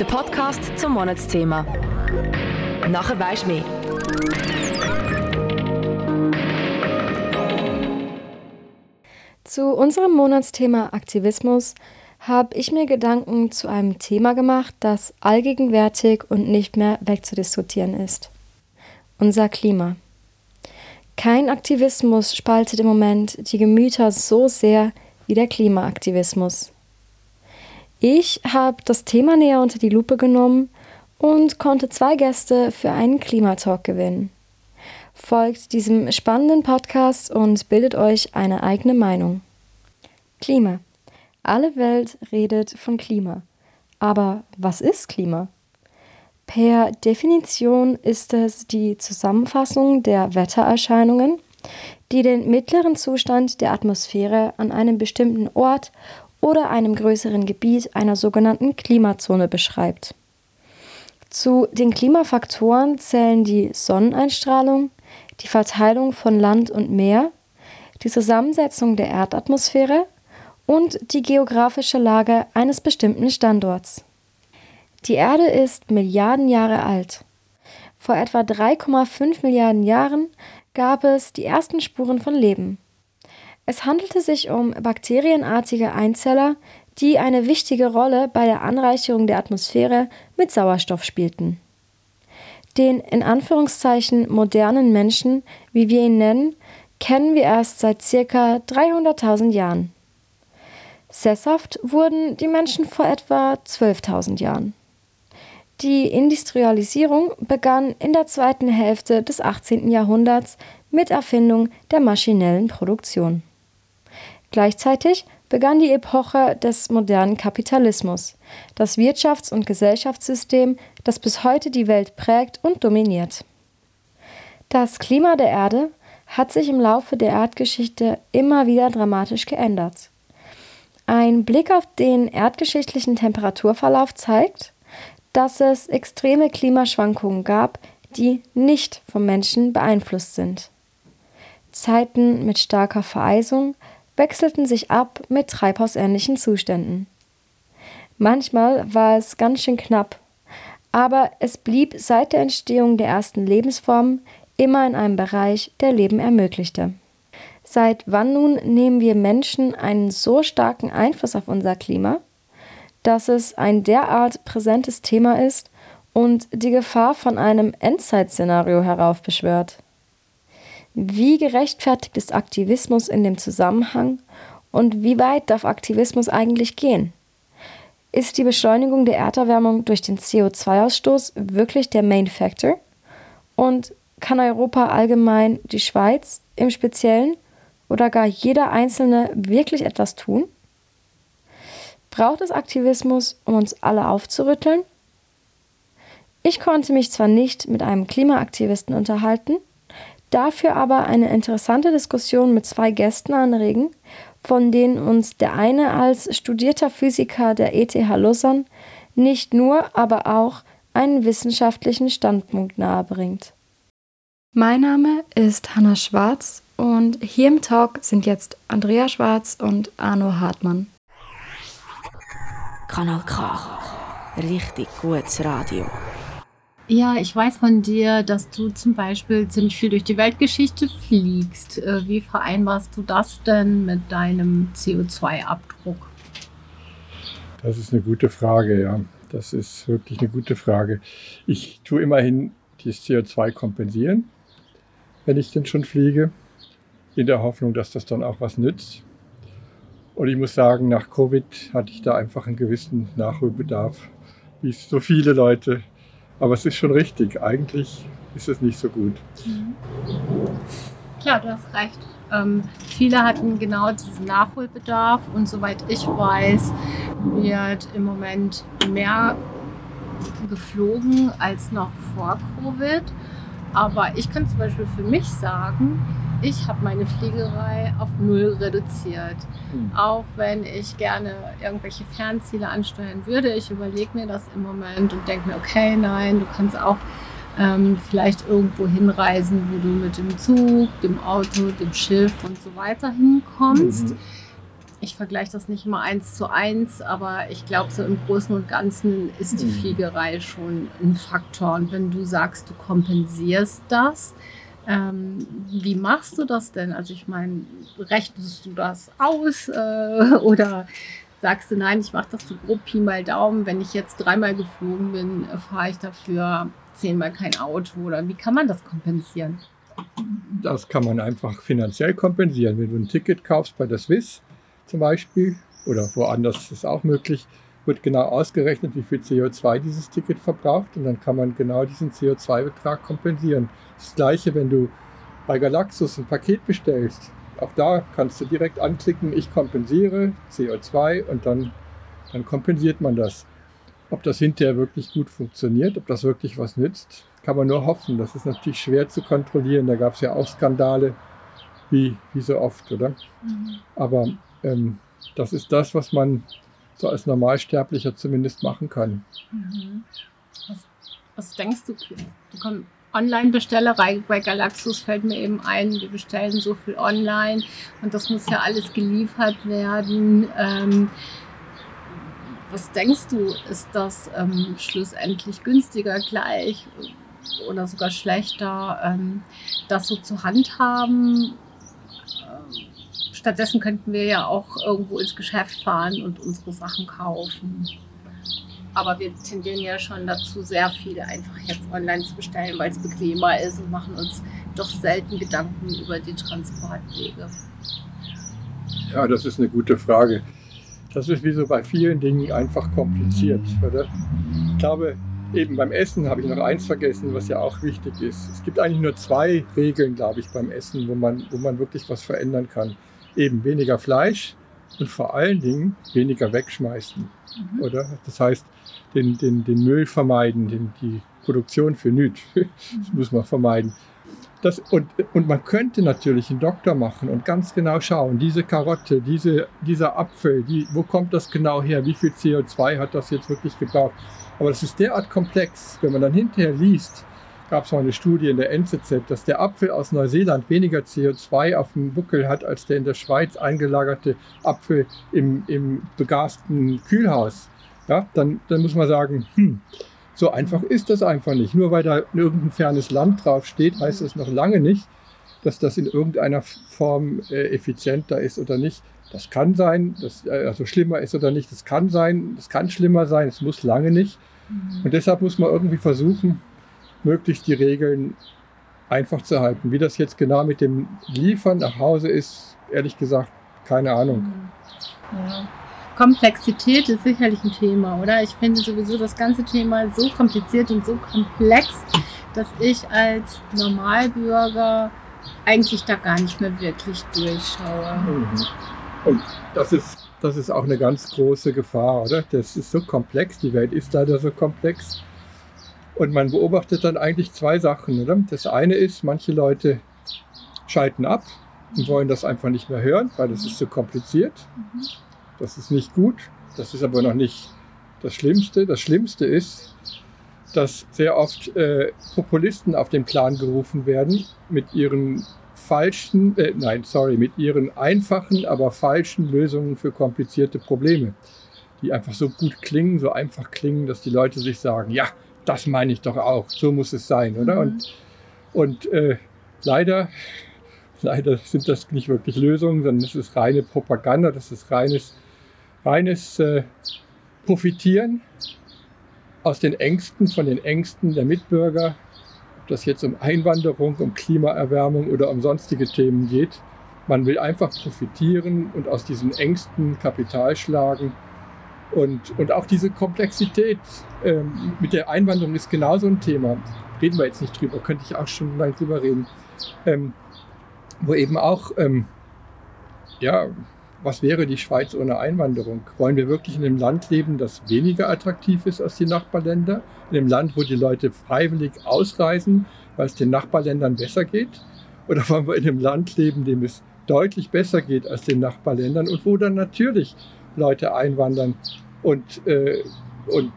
der Podcast zum Monatsthema. Nachher weisst du mehr. Zu unserem Monatsthema Aktivismus habe ich mir Gedanken zu einem Thema gemacht, das allgegenwärtig und nicht mehr wegzudiskutieren ist. Unser Klima. Kein Aktivismus spaltet im Moment die Gemüter so sehr wie der Klimaaktivismus. Ich habe das Thema näher unter die Lupe genommen und konnte zwei Gäste für einen Klimatalk gewinnen. Folgt diesem spannenden Podcast und bildet euch eine eigene Meinung. Klima. Alle Welt redet von Klima. Aber was ist Klima? Per Definition ist es die Zusammenfassung der Wettererscheinungen, die den mittleren Zustand der Atmosphäre an einem bestimmten Ort oder einem größeren Gebiet einer sogenannten Klimazone beschreibt. Zu den Klimafaktoren zählen die Sonneneinstrahlung, die Verteilung von Land und Meer, die Zusammensetzung der Erdatmosphäre und die geografische Lage eines bestimmten Standorts. Die Erde ist Milliarden Jahre alt. Vor etwa 3,5 Milliarden Jahren gab es die ersten Spuren von Leben. Es handelte sich um bakterienartige Einzeller, die eine wichtige Rolle bei der Anreicherung der Atmosphäre mit Sauerstoff spielten. Den in Anführungszeichen modernen Menschen, wie wir ihn nennen, kennen wir erst seit circa 300.000 Jahren. Sesshaft wurden die Menschen vor etwa 12.000 Jahren. Die Industrialisierung begann in der zweiten Hälfte des 18. Jahrhunderts mit Erfindung der maschinellen Produktion. Gleichzeitig begann die Epoche des modernen Kapitalismus, das Wirtschafts- und Gesellschaftssystem, das bis heute die Welt prägt und dominiert. Das Klima der Erde hat sich im Laufe der Erdgeschichte immer wieder dramatisch geändert. Ein Blick auf den erdgeschichtlichen Temperaturverlauf zeigt, dass es extreme Klimaschwankungen gab, die nicht vom Menschen beeinflusst sind. Zeiten mit starker Vereisung wechselten sich ab mit treibhausähnlichen Zuständen. Manchmal war es ganz schön knapp, aber es blieb seit der Entstehung der ersten Lebensformen immer in einem Bereich, der Leben ermöglichte. Seit wann nun nehmen wir Menschen einen so starken Einfluss auf unser Klima? dass es ein derart präsentes Thema ist und die Gefahr von einem Endzeitszenario heraufbeschwört. Wie gerechtfertigt ist Aktivismus in dem Zusammenhang und wie weit darf Aktivismus eigentlich gehen? Ist die Beschleunigung der Erderwärmung durch den CO2-Ausstoß wirklich der Main Factor? Und kann Europa allgemein, die Schweiz im Speziellen oder gar jeder Einzelne wirklich etwas tun? Braucht es Aktivismus, um uns alle aufzurütteln? Ich konnte mich zwar nicht mit einem Klimaaktivisten unterhalten, dafür aber eine interessante Diskussion mit zwei Gästen anregen, von denen uns der eine als studierter Physiker der ETH Lausanne nicht nur, aber auch einen wissenschaftlichen Standpunkt nahebringt. Mein Name ist Hanna Schwarz und hier im Talk sind jetzt Andrea Schwarz und Arno Hartmann. Kanal K. Richtig gutes Radio. Ja, ich weiß von dir, dass du zum Beispiel ziemlich viel durch die Weltgeschichte fliegst. Äh, wie vereinbarst du das denn mit deinem CO2-Abdruck? Das ist eine gute Frage, ja. Das ist wirklich eine gute Frage. Ich tue immerhin das CO2 kompensieren, wenn ich denn schon fliege, in der Hoffnung, dass das dann auch was nützt. Und ich muss sagen, nach Covid hatte ich da einfach einen gewissen Nachholbedarf, wie so viele Leute. Aber es ist schon richtig. Eigentlich ist es nicht so gut. Mhm. Klar, du hast recht. Ähm, viele hatten genau diesen Nachholbedarf und soweit ich weiß, wird im Moment mehr geflogen als noch vor Covid. Aber ich kann zum Beispiel für mich sagen, ich habe meine Fliegerei auf null reduziert. Mhm. Auch wenn ich gerne irgendwelche Fernziele ansteuern würde. Ich überlege mir das im Moment und denke mir, okay, nein, du kannst auch ähm, vielleicht irgendwo hinreisen, wo du mit dem Zug, dem Auto, dem Schiff und so weiter hinkommst. Mhm. ich vergleiche das nicht immer eins zu eins, aber ich glaube, so im Großen und Ganzen ist die mhm. Fliegerei schon ein Faktor. Und wenn du sagst, du kompensierst das, ähm, wie machst du das denn? Also ich meine, rechnest du das aus äh, oder sagst du, nein, ich mache das so grob Pi mal Daumen, wenn ich jetzt dreimal geflogen bin, fahre ich dafür zehnmal kein Auto oder wie kann man das kompensieren? Das kann man einfach finanziell kompensieren. Wenn du ein Ticket kaufst bei der Swiss zum Beispiel oder woanders ist auch möglich, wird genau ausgerechnet, wie viel CO2 dieses Ticket verbraucht und dann kann man genau diesen CO2-Betrag kompensieren. Das gleiche, wenn du bei Galaxus ein Paket bestellst. Auch da kannst du direkt anklicken, ich kompensiere CO2 und dann, dann kompensiert man das. Ob das hinterher wirklich gut funktioniert, ob das wirklich was nützt, kann man nur hoffen. Das ist natürlich schwer zu kontrollieren. Da gab es ja auch Skandale, wie, wie so oft, oder? Mhm. Aber ähm, das ist das, was man so als Normalsterblicher zumindest machen kann. Mhm. Was, was, denkst du? Du Online-Bestellerei bei Galaxus fällt mir eben ein, wir bestellen so viel online und das muss ja alles geliefert werden. Ähm, was denkst du, ist das ähm, schlussendlich günstiger gleich oder sogar schlechter, ähm, das so zu handhaben? Stattdessen könnten wir ja auch irgendwo ins Geschäft fahren und unsere Sachen kaufen. Aber wir tendieren ja schon dazu, sehr viele einfach jetzt online zu bestellen, weil es bequemer ist und machen uns doch selten Gedanken über die Transportwege. Ja, das ist eine gute Frage. Das ist wie so bei vielen Dingen einfach kompliziert, oder? Ich glaube, eben beim Essen habe ich noch eins vergessen, was ja auch wichtig ist. Es gibt eigentlich nur zwei Regeln, glaube ich, beim Essen, wo man, wo man wirklich was verändern kann. Eben weniger Fleisch und vor allen Dingen weniger wegschmeißen. Mhm. Oder? Das heißt, den, den, den Müll vermeiden, den, die Produktion für nichts. das muss man vermeiden. Das, und, und man könnte natürlich einen Doktor machen und ganz genau schauen, diese Karotte, diese, dieser Apfel, die, wo kommt das genau her, wie viel CO2 hat das jetzt wirklich gebraucht. Aber das ist derart komplex, wenn man dann hinterher liest, gab es mal eine Studie in der NZZ, dass der Apfel aus Neuseeland weniger CO2 auf dem Buckel hat, als der in der Schweiz eingelagerte Apfel im, im begasten Kühlhaus. Ja, dann, dann muss man sagen, hm, so einfach ist das einfach nicht. Nur weil da irgendein fernes Land draufsteht, heißt das noch lange nicht, dass das in irgendeiner Form äh, effizienter ist oder nicht. Das kann sein, dass äh, also schlimmer ist oder nicht. Das kann sein, das kann schlimmer sein, es muss lange nicht. Mhm. Und deshalb muss man irgendwie versuchen, möglichst die Regeln einfach zu halten. Wie das jetzt genau mit dem Liefern nach Hause ist, ehrlich gesagt, keine Ahnung. Mhm. Ja. Komplexität ist sicherlich ein Thema, oder? Ich finde sowieso das ganze Thema so kompliziert und so komplex, dass ich als Normalbürger eigentlich da gar nicht mehr wirklich durchschaue. Mhm. Und das ist, das ist auch eine ganz große Gefahr, oder? Das ist so komplex, die Welt ist leider so komplex. Und man beobachtet dann eigentlich zwei Sachen, oder? Das eine ist, manche Leute schalten ab und wollen das einfach nicht mehr hören, weil das ist so kompliziert. Das ist nicht gut. Das ist aber noch nicht das Schlimmste. Das Schlimmste ist, dass sehr oft äh, Populisten auf den Plan gerufen werden mit ihren falschen, äh, nein, sorry, mit ihren einfachen, aber falschen Lösungen für komplizierte Probleme, die einfach so gut klingen, so einfach klingen, dass die Leute sich sagen, ja, das meine ich doch auch, so muss es sein, oder? Mhm. Und, und äh, leider, leider sind das nicht wirklich Lösungen, sondern es ist reine Propaganda, das ist reines reines äh, Profitieren aus den Ängsten, von den Ängsten der Mitbürger, ob das jetzt um Einwanderung, um Klimaerwärmung oder um sonstige Themen geht. Man will einfach profitieren und aus diesen Ängsten Kapital schlagen. Und, und auch diese Komplexität ähm, mit der Einwanderung ist genauso ein Thema. Reden wir jetzt nicht drüber, könnte ich auch schon mal drüber reden. Ähm, wo eben auch ähm, ja, was wäre die Schweiz ohne Einwanderung? Wollen wir wirklich in einem Land leben, das weniger attraktiv ist als die Nachbarländer? In einem Land, wo die Leute freiwillig ausreisen, weil es den Nachbarländern besser geht? Oder wollen wir in einem Land leben, dem es deutlich besser geht als den Nachbarländern und wo dann natürlich Leute einwandern und, äh, und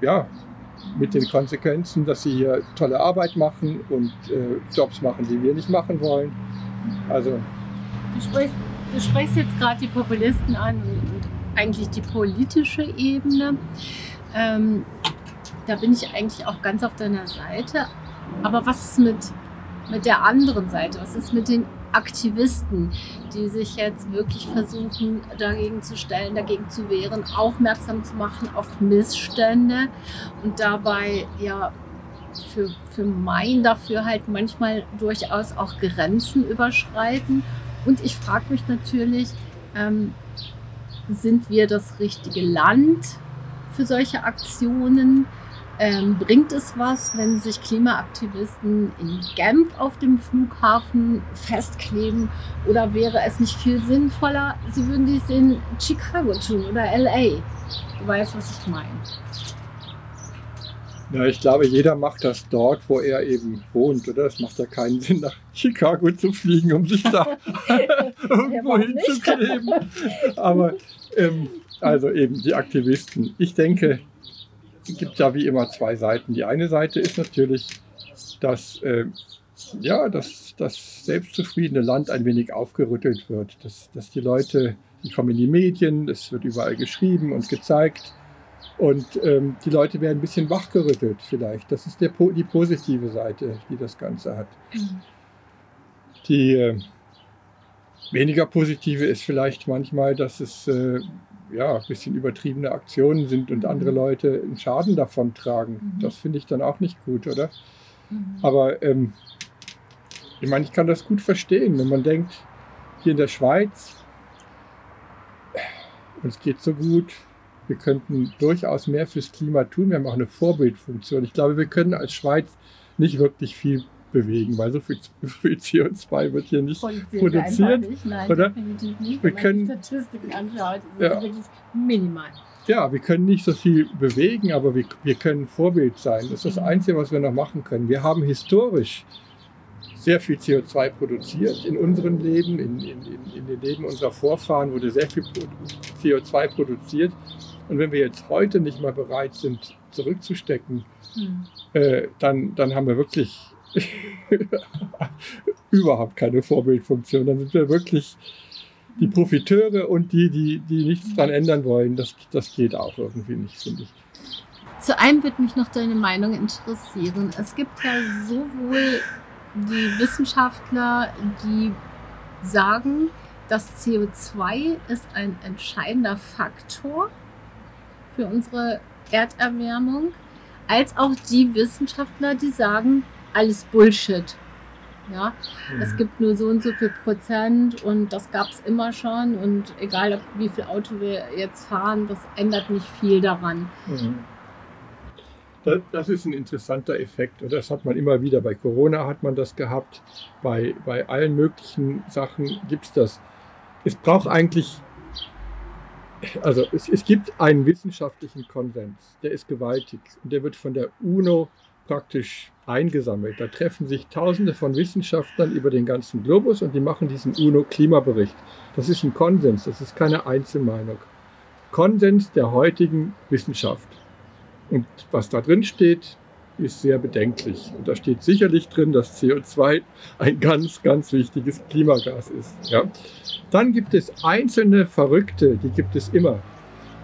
ja, mit den Konsequenzen, dass sie hier tolle Arbeit machen und äh, Jobs machen, die wir nicht machen wollen. Also Du sprichst du sprichst jetzt gerade die Populisten an und eigentlich die politische Ebene. Ähm, da bin ich eigentlich auch ganz auf deiner Seite. Aber was ist mit, mit der anderen Seite? Was ist mit den Aktivisten, die sich jetzt wirklich versuchen, dagegen zu stellen, dagegen zu wehren, aufmerksam zu machen auf Missstände und dabei ja für, für mein dafür halt manchmal durchaus auch Grenzen überschreiten. Und ich frage mich natürlich, ähm, sind wir das richtige Land für solche Aktionen? Ähm, bringt es was, wenn sich Klimaaktivisten in Genf auf dem Flughafen festkleben? Oder wäre es nicht viel sinnvoller, sie würden dies in Chicago tun oder LA? Du weißt, was ich meine. Ja, ich glaube, jeder macht das dort, wo er eben wohnt, oder? Es macht ja keinen Sinn, nach Chicago zu fliegen, um sich da irgendwo hinzukleben. Aber ähm, also eben die Aktivisten. Ich denke, gibt ja wie immer zwei Seiten. Die eine Seite ist natürlich, dass, äh, ja, dass das selbstzufriedene Land ein wenig aufgerüttelt wird. Dass, dass die Leute, die kommen in die Medien, es wird überall geschrieben und gezeigt. Und ähm, die Leute werden ein bisschen wachgerüttelt vielleicht. Das ist der, die positive Seite, die das Ganze hat. Mhm. Die äh, weniger positive ist vielleicht manchmal, dass es äh, ja, ein bisschen übertriebene Aktionen sind und andere mhm. Leute einen Schaden davon tragen. Mhm. Das finde ich dann auch nicht gut, oder? Mhm. Aber ähm, ich meine, ich kann das gut verstehen, wenn man denkt, hier in der Schweiz, uns geht so gut, wir könnten durchaus mehr fürs Klima tun, wir haben auch eine Vorbildfunktion. Ich glaube, wir können als Schweiz nicht wirklich viel bewegen, weil so viel, viel CO2 wird hier nicht produziert. Nicht. Nein, oder? definitiv nicht. Wir Wenn können, man die Statistiken anschaut, ist ja. wirklich minimal. Ja, wir können nicht so viel bewegen, aber wir, wir können Vorbild sein. Das ist das mhm. Einzige, was wir noch machen können. Wir haben historisch sehr viel CO2 produziert in unserem Leben, in, in, in, in den Leben unserer Vorfahren wurde sehr viel CO2 produziert. Und wenn wir jetzt heute nicht mal bereit sind, zurückzustecken, hm. äh, dann, dann haben wir wirklich überhaupt keine Vorbildfunktion. Dann sind wir wirklich die Profiteure und die, die, die nichts dran ändern wollen. Das, das geht auch irgendwie nicht, finde ich. Zu einem wird mich noch deine Meinung interessieren. Es gibt ja sowohl die Wissenschaftler, die sagen, das CO2 ist ein entscheidender Faktor für unsere Erderwärmung, als auch die Wissenschaftler, die sagen, alles Bullshit. Ja, mhm. es gibt nur so und so viel Prozent und das gab es immer schon und egal ob, wie viel Auto wir jetzt fahren, das ändert nicht viel daran. Mhm. Das ist ein interessanter Effekt. Das hat man immer wieder. Bei Corona hat man das gehabt. Bei, bei allen möglichen Sachen gibt es das. Es braucht eigentlich, also es, es gibt einen wissenschaftlichen Konsens. Der ist gewaltig und der wird von der UNO praktisch eingesammelt. Da treffen sich Tausende von Wissenschaftlern über den ganzen Globus und die machen diesen UNO-Klimabericht. Das ist ein Konsens, das ist keine Einzelmeinung. Konsens der heutigen Wissenschaft. Und was da drin steht, ist sehr bedenklich. Und da steht sicherlich drin, dass CO2 ein ganz, ganz wichtiges Klimagas ist. Ja. Dann gibt es einzelne Verrückte, die gibt es immer.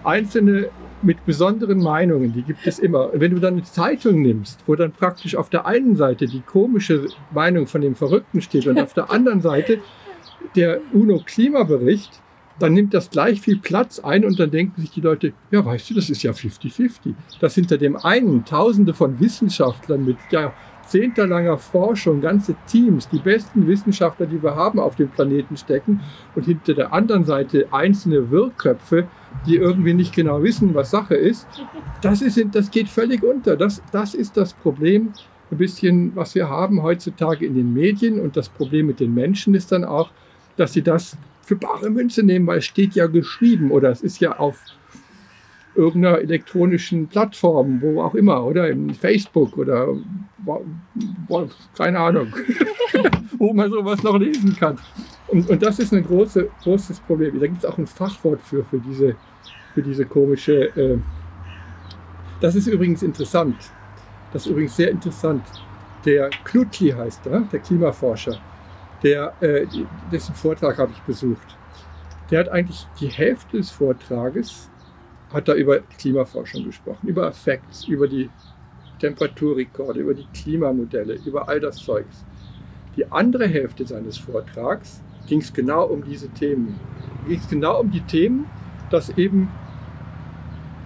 Einzelne mit besonderen Meinungen, die gibt es immer. Wenn du dann eine Zeitung nimmst, wo dann praktisch auf der einen Seite die komische Meinung von dem Verrückten steht und auf der anderen Seite der UNO-Klimabericht, dann nimmt das gleich viel Platz ein und dann denken sich die Leute, ja, weißt du, das ist ja 50-50. Dass hinter dem einen Tausende von Wissenschaftlern mit jahrzehntelanger Forschung, ganze Teams, die besten Wissenschaftler, die wir haben auf dem Planeten stecken und hinter der anderen Seite einzelne Wirrköpfe, die irgendwie nicht genau wissen, was Sache ist, das, ist, das geht völlig unter. Das, das ist das Problem, ein bisschen, was wir haben heutzutage in den Medien. Und das Problem mit den Menschen ist dann auch, dass sie das für bare Münze nehmen, weil es steht ja geschrieben oder es ist ja auf irgendeiner elektronischen Plattform, wo auch immer, oder in Facebook oder wo, keine Ahnung, wo man sowas noch lesen kann. Und, und das ist ein große, großes Problem. Da gibt es auch ein Fachwort für, für, diese, für diese komische. Äh das ist übrigens interessant. Das ist übrigens sehr interessant. Der Knutli heißt er, der Klimaforscher. der, äh, dessen Vortrag habe ich besucht. Der hat eigentlich die Hälfte des Vortrages hat er über Klimaforschung gesprochen, über Effekts, über die Temperaturrekorde, über die Klimamodelle, über all das Zeugs. Die andere Hälfte seines Vortrags ging es genau um diese Themen. Ging es genau um die Themen, dass eben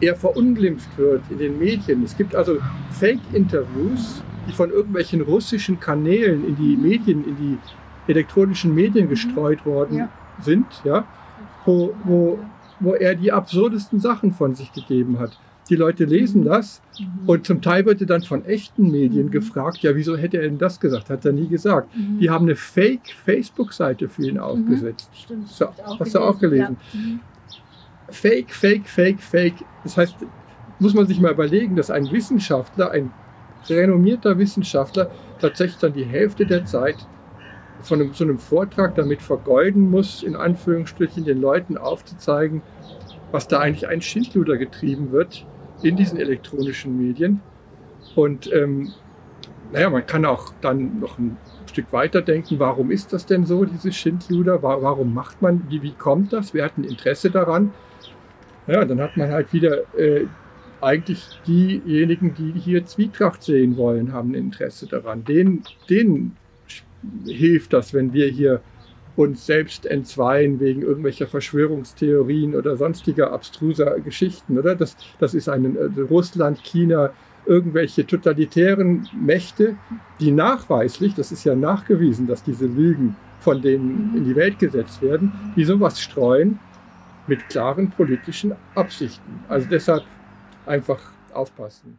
er verunglimpft wird in den Medien. Es gibt also Fake-Interviews, die von irgendwelchen russischen Kanälen in die Medien, in die elektronischen Medien gestreut worden ja. sind, ja, wo, wo, wo er die absurdesten Sachen von sich gegeben hat. Die Leute lesen das mhm. und zum Teil wird er dann von echten Medien mhm. gefragt, ja, wieso hätte er denn das gesagt? Hat er nie gesagt. Mhm. Die haben eine Fake-Facebook-Seite für ihn aufgesetzt. Stimmt, so, hast du auch gelesen? Ja. Fake, Fake, Fake, Fake. Das heißt, muss man sich mal überlegen, dass ein Wissenschaftler, ein renommierter Wissenschaftler, tatsächlich dann die Hälfte der Zeit von einem, so einem Vortrag damit vergeuden muss, in Anführungsstrichen den Leuten aufzuzeigen, was da eigentlich ein Schindluder getrieben wird in diesen elektronischen Medien. Und ähm, naja, man kann auch dann noch ein Stück weiter denken, warum ist das denn so, dieses Schindluder? Warum macht man, wie, wie kommt das? Wer hat ein Interesse daran? Ja, dann hat man halt wieder äh, eigentlich diejenigen, die hier Zwietracht sehen wollen, haben ein Interesse daran. Denen, denen hilft das, wenn wir hier uns selbst entzweien wegen irgendwelcher Verschwörungstheorien oder sonstiger abstruser Geschichten, oder? Das, das ist ein also Russland, China, irgendwelche totalitären Mächte, die nachweislich, das ist ja nachgewiesen, dass diese Lügen von denen in die Welt gesetzt werden, die sowas streuen mit klaren politischen Absichten. Also deshalb einfach aufpassen.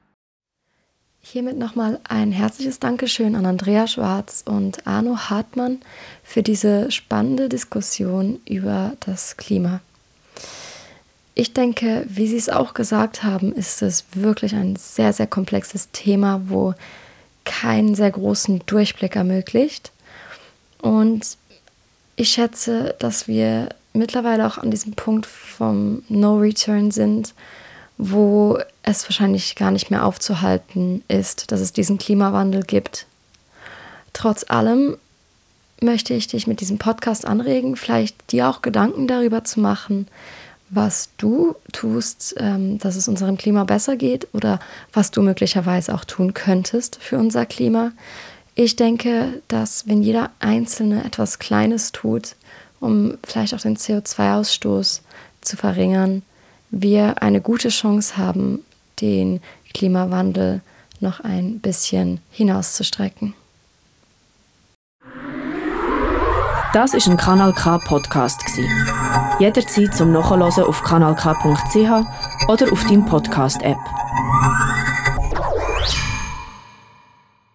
Hiermit nochmal ein herzliches Dankeschön an Andrea Schwarz und Arno Hartmann für diese spannende Diskussion über das Klima. Ich denke, wie Sie es auch gesagt haben, ist es wirklich ein sehr, sehr komplexes Thema, wo keinen sehr großen Durchblick ermöglicht. Und ich schätze, dass wir mittlerweile auch an diesem Punkt vom No Return sind, wo es wahrscheinlich gar nicht mehr aufzuhalten ist, dass es diesen Klimawandel gibt. Trotz allem möchte ich dich mit diesem Podcast anregen, vielleicht dir auch Gedanken darüber zu machen, was du tust, ähm, dass es unserem Klima besser geht oder was du möglicherweise auch tun könntest für unser Klima. Ich denke, dass wenn jeder Einzelne etwas Kleines tut, um vielleicht auch den CO2-Ausstoß zu verringern, wir eine gute Chance haben, den Klimawandel noch ein bisschen hinauszustrecken. Das ist ein Kanal K Podcast Jederzeit zum Nachhören auf kanalk.ch oder auf deinem Podcast App.